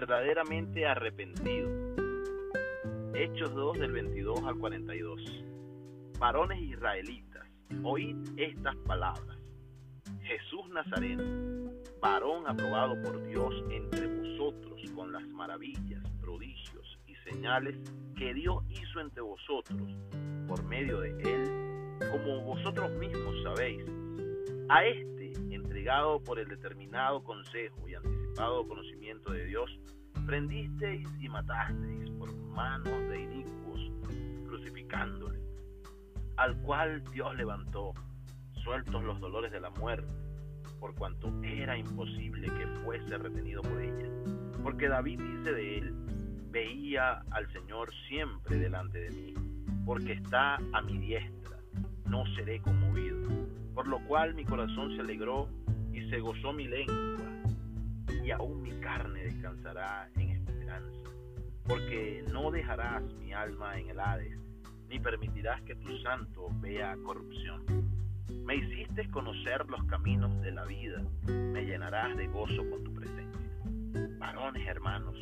verdaderamente arrepentido. Hechos 2 del 22 al 42. Varones israelitas, oíd estas palabras. Jesús Nazareno, varón aprobado por Dios entre vosotros con las maravillas, prodigios y señales que Dios hizo entre vosotros por medio de él, como vosotros mismos sabéis. A este, entregado por el determinado consejo y conocimiento de Dios, prendisteis y matasteis por manos de inicuos, crucificándole, al cual Dios levantó, sueltos los dolores de la muerte, por cuanto era imposible que fuese retenido por ella. Porque David dice de él, veía al Señor siempre delante de mí, porque está a mi diestra, no seré conmovido. Por lo cual mi corazón se alegró y se gozó mi lengua, y aún mi carne descansará en esperanza, porque no dejarás mi alma en el Hades, ni permitirás que tu santo vea corrupción. Me hiciste conocer los caminos de la vida, me llenarás de gozo con tu presencia. Varones hermanos,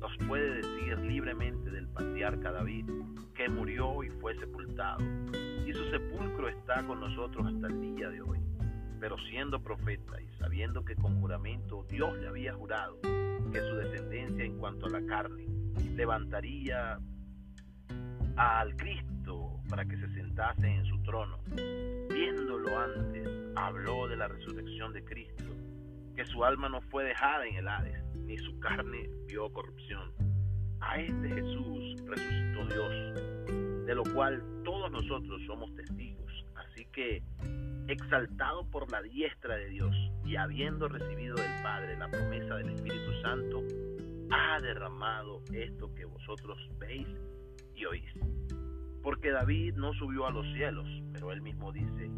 os puede decir libremente del patriarca David, que murió y fue sepultado, y su sepulcro está con nosotros hasta el día de hoy. Pero siendo profeta y sabiendo que con juramento Dios le había jurado que su descendencia en cuanto a la carne levantaría al Cristo para que se sentase en su trono, viéndolo antes, habló de la resurrección de Cristo, que su alma no fue dejada en el Hades ni su carne vio corrupción. A este Jesús resucitó Dios, de lo cual todos nosotros somos testigos. Así que, exaltado por la diestra de Dios y habiendo recibido del Padre la promesa del Espíritu Santo, ha derramado esto que vosotros veis y oís. Porque David no subió a los cielos, pero él mismo dice,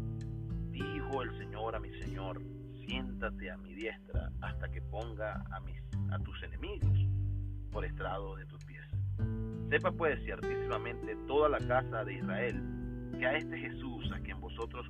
dijo el Señor a mi Señor, siéntate a mi diestra hasta que ponga a mis a tus enemigos por estrado de tus pies. Sepa pues ciertísimamente toda la casa de Israel que a este Jesús a quien vosotros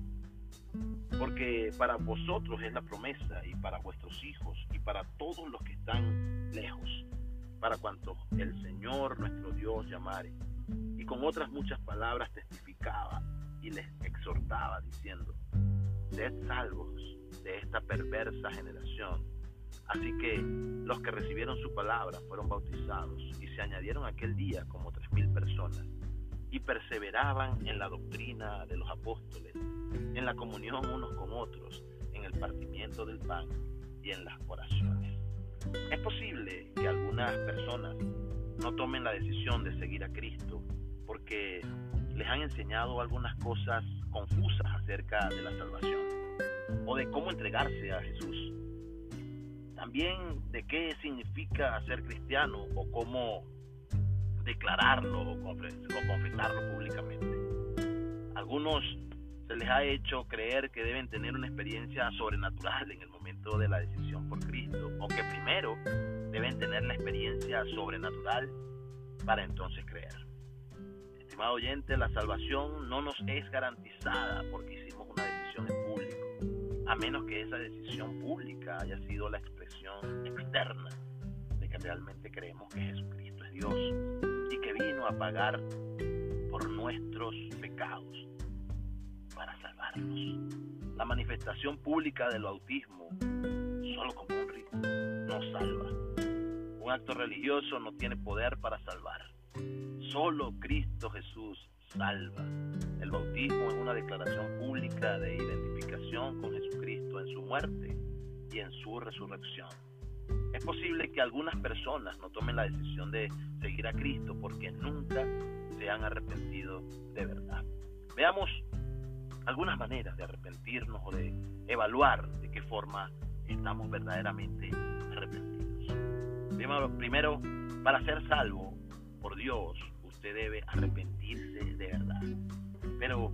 Porque para vosotros es la promesa y para vuestros hijos y para todos los que están lejos, para cuantos el Señor nuestro Dios llamare. Y con otras muchas palabras testificaba y les exhortaba diciendo, sed salvos de esta perversa generación. Así que los que recibieron su palabra fueron bautizados y se añadieron aquel día como tres mil personas y perseveraban en la doctrina de los apóstoles, en la comunión unos con otros, en el partimiento del pan y en las oraciones. Es posible que algunas personas no tomen la decisión de seguir a Cristo porque les han enseñado algunas cosas confusas acerca de la salvación o de cómo entregarse a Jesús. También de qué significa ser cristiano o cómo declararlo o, confesarlo públicamente. Algunos se les ha hecho creer que deben tener una experiencia sobrenatural en el momento de la decisión por Cristo, o que primero deben tener la experiencia sobrenatural para entonces creer. Estimado oyente, la salvación no nos es garantizada porque hicimos una decisión en público, a menos que esa decisión pública haya sido la expresión externa de que realmente creemos que Jesucristo es Dios vino a pagar por nuestros pecados para salvarnos. La manifestación pública del bautismo, solo como un rito, no salva. Un acto religioso no tiene poder para salvar. Solo Cristo Jesús salva. El bautismo es una declaración pública de identificación con Jesucristo en su muerte y en su resurrección. Es posible que algunas personas no tomen la decisión de seguir a Cristo porque nunca se han arrepentido de verdad. Veamos algunas maneras de arrepentirnos o de evaluar de qué forma estamos verdaderamente arrepentidos. Primero, primero para ser salvo por Dios, usted debe arrepentirse de verdad. Pero,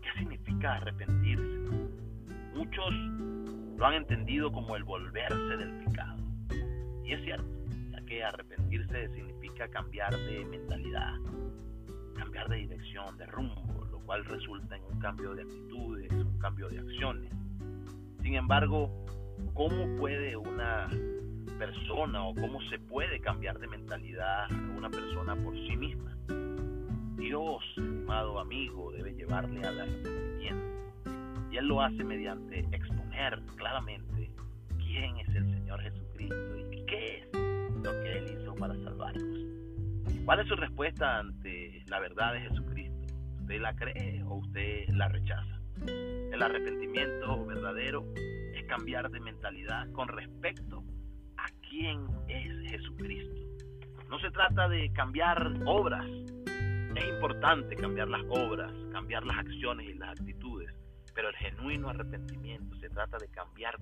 ¿qué significa arrepentirse? Muchos lo han entendido como el volverse del pecado. Y es cierto, ya que arrepentirse significa cambiar de mentalidad, cambiar de dirección, de rumbo, lo cual resulta en un cambio de actitudes, un cambio de acciones. Sin embargo, ¿cómo puede una persona o cómo se puede cambiar de mentalidad una persona por sí misma? Dios, estimado amigo, debe llevarle al arrepentimiento. Y Él lo hace mediante exponer claramente quién es el Señor Y qué es lo que Él hizo para salvarnos. ¿Cuál es su respuesta ante la verdad de Jesucristo? ¿Usted la cree o usted la rechaza? El arrepentimiento verdadero es cambiar de mentalidad con respecto a quién es Jesucristo. No se trata de cambiar obras. Es importante cambiar las obras, cambiar las acciones y las actitudes, pero el genuino arrepentimiento se trata de cambiar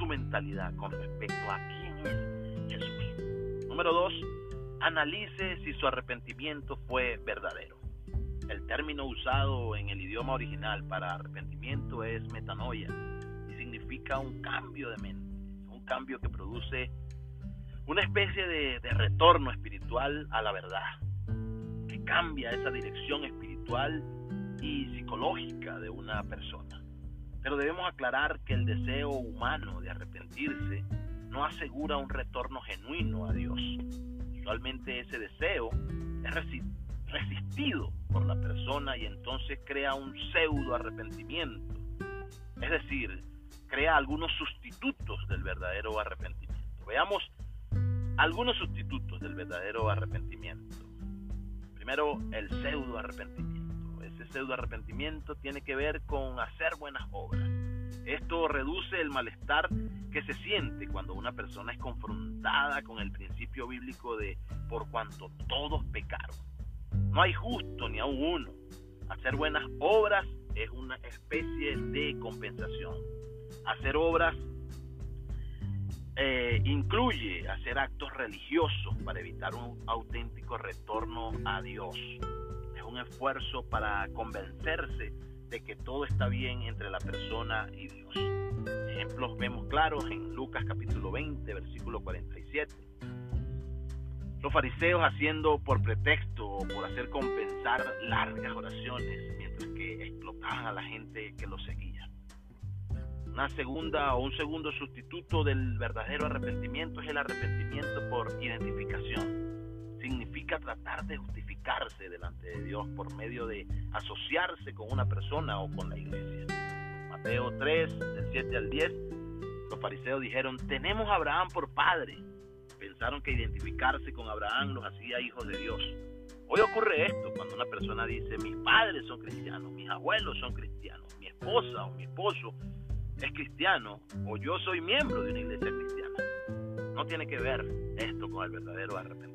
su mentalidad con respecto a quién es Jesús. Número dos, analice si su arrepentimiento fue verdadero. El término usado en el idioma original para arrepentimiento es metanoia y significa un cambio de mente, un cambio que produce una especie de, de retorno espiritual a la verdad, que cambia esa dirección espiritual y psicológica de una persona. Pero debemos aclarar que el deseo humano de arrepentirse no asegura un retorno genuino a Dios. Usualmente ese deseo es resistido por la persona y entonces crea un pseudo arrepentimiento. Es decir, crea algunos sustitutos del verdadero arrepentimiento. Veamos algunos sustitutos del verdadero arrepentimiento. Primero, el pseudo arrepentimiento. Pseudo arrepentimiento tiene que ver con hacer buenas obras. Esto reduce el malestar que se siente cuando una persona es confrontada con el principio bíblico de por cuanto todos pecaron. No hay justo ni aún uno. Hacer buenas obras es una especie de compensación. Hacer obras eh, incluye hacer actos religiosos para evitar un auténtico retorno a Dios. Un esfuerzo para convencerse de que todo está bien entre la persona y Dios. Ejemplos vemos claros en Lucas capítulo 20, versículo 47 los fariseos haciendo por pretexto o por hacer compensar largas oraciones mientras que explotaban a la gente que los seguía. Una segunda o un segundo sustituto del verdadero arrepentimiento es el arrepentimiento por identificación. Tratar de justificarse delante de Dios por medio de asociarse con una persona o con la iglesia. Mateo 3, del 7 al 10, los fariseos dijeron, tenemos a Abraham por padre pensaron que identificarse con Abraham los hacía hijos de Dios. Hoy ocurre esto cuando una persona dice, mis padres son cristianos, mis abuelos son cristianos, mi esposa o mi esposo es cristiano o yo soy miembro de una iglesia cristiana. No tiene que ver esto con el verdadero arrepentimiento.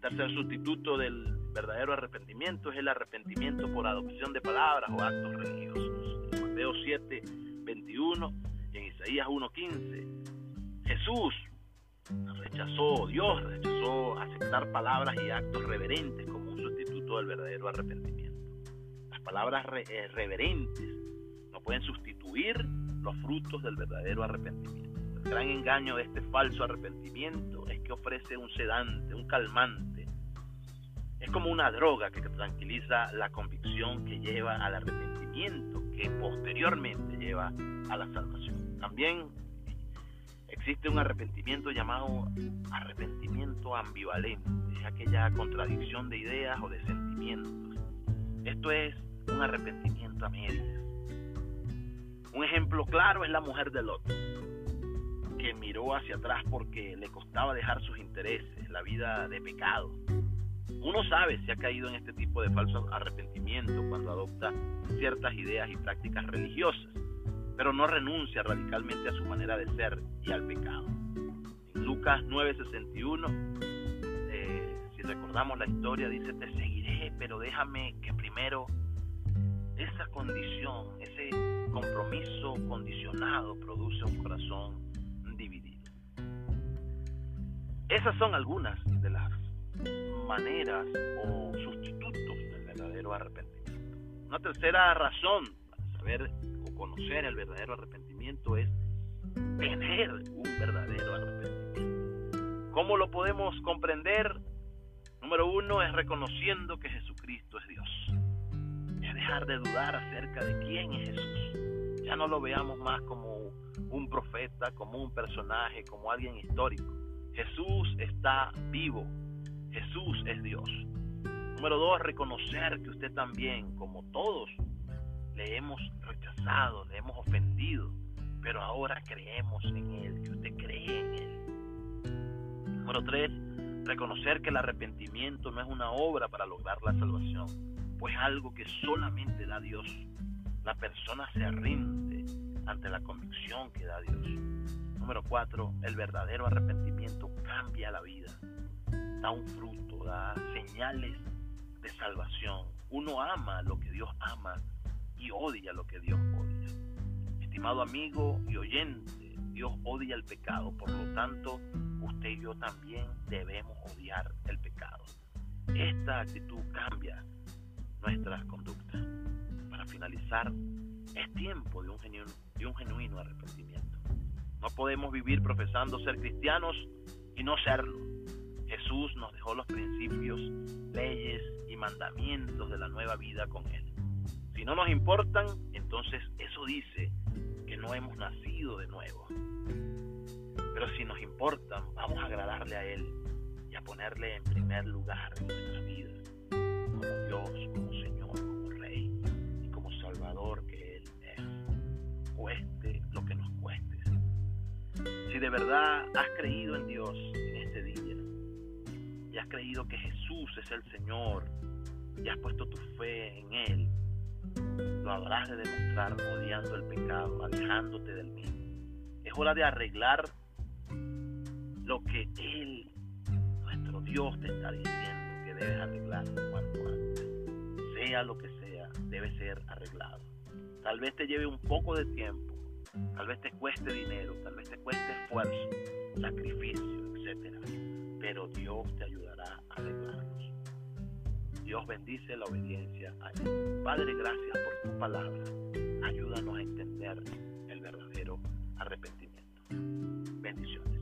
Tercer sustituto del verdadero arrepentimiento es el arrepentimiento por adopción de palabras o actos religiosos. En Mateo 7, 21 y en Isaías 1.15 Jesús rechazó, Dios rechazó aceptar palabras y actos reverentes como un sustituto del verdadero arrepentimiento. Las palabras eh, reverentes no pueden sustituir los frutos del verdadero arrepentimiento. El gran engaño de este falso arrepentimiento que ofrece un sedante, un calmante. Es como una droga que tranquiliza la convicción que lleva al arrepentimiento, que posteriormente lleva a la salvación. También Existe un arrepentimiento llamado arrepentimiento ambivalente, es aquella contradicción de ideas o de sentimientos. Esto es un arrepentimiento a medias. Un ejemplo claro es la mujer de Lot, que miró hacia atrás porque le costaba dejar sus intereses, la vida de pecado. Uno sabe si ha caído en este tipo de falso arrepentimiento cuando adopta ciertas ideas y prácticas religiosas pero no renuncia radicalmente a su manera de ser y al pecado. En Lucas 9:61, eh, si recordamos la historia, dice, te seguiré, pero déjame que primero esa condición, ese compromiso condicionado produce un corazón dividido. Esas son algunas de las maneras o sustitutos del verdadero arrepentimiento. Una tercera razón para saber o conocer el verdadero arrepentimiento es tener un verdadero arrepentimiento. ¿Cómo lo podemos comprender? Número uno es reconociendo que Jesucristo es Dios. Es dejar de dudar acerca de quién es Jesús. Ya no lo veamos más como un profeta, como un personaje, como alguien histórico. Jesús está vivo. Jesús es Dios. Número dos, reconocer que usted también, como todos, le hemos rechazado, le hemos ofendido, pero ahora creemos en Él, que usted cree en Él. Número tres, reconocer que el arrepentimiento no es una obra para lograr la salvación, pues algo que solamente da Dios. La persona se rinde ante la convicción que da Dios. Número cuatro, el verdadero arrepentimiento cambia la vida, da un fruto, da señales de salvación. Uno ama lo que Dios ama y odia lo que Dios odia. Estimado amigo y oyente, Dios odia el pecado, por lo tanto, usted y yo también debemos odiar el pecado. Esta actitud cambia nuestras conductas. Para finalizar, es tiempo de un genuino, arrepentimiento. No podemos vivir profesando ser cristianos y no serlo. Jesús nos dejó los principios, leyes y mandamientos de la nueva vida con Él. Si no nos importan, entonces eso dice que no hemos nacido de nuevo. Pero si nos importan, vamos a agradarle a Él y a ponerle en primer lugar en nuestra vida, Si de verdad has creído en Dios en este día y has creído que Jesús es el Señor y has puesto tu fe en Él, lo habrás de demostrar odiando el pecado, alejándote del mismo. Es hora de arreglar lo que Él, nuestro Dios, te está diciendo que debes arreglar cuanto antes. Sea lo que sea, debe ser arreglado. Tal vez te lleve un poco de tiempo, tal vez te cueste dinero, tal vez te cueste esfuerzo, sacrificio, etc. Pero Dios te ayudará a arreglarlos. Dios bendice la obediencia a Él. Padre, gracias por tu palabra. Ayúdanos a entender el verdadero arrepentimiento. Bendiciones.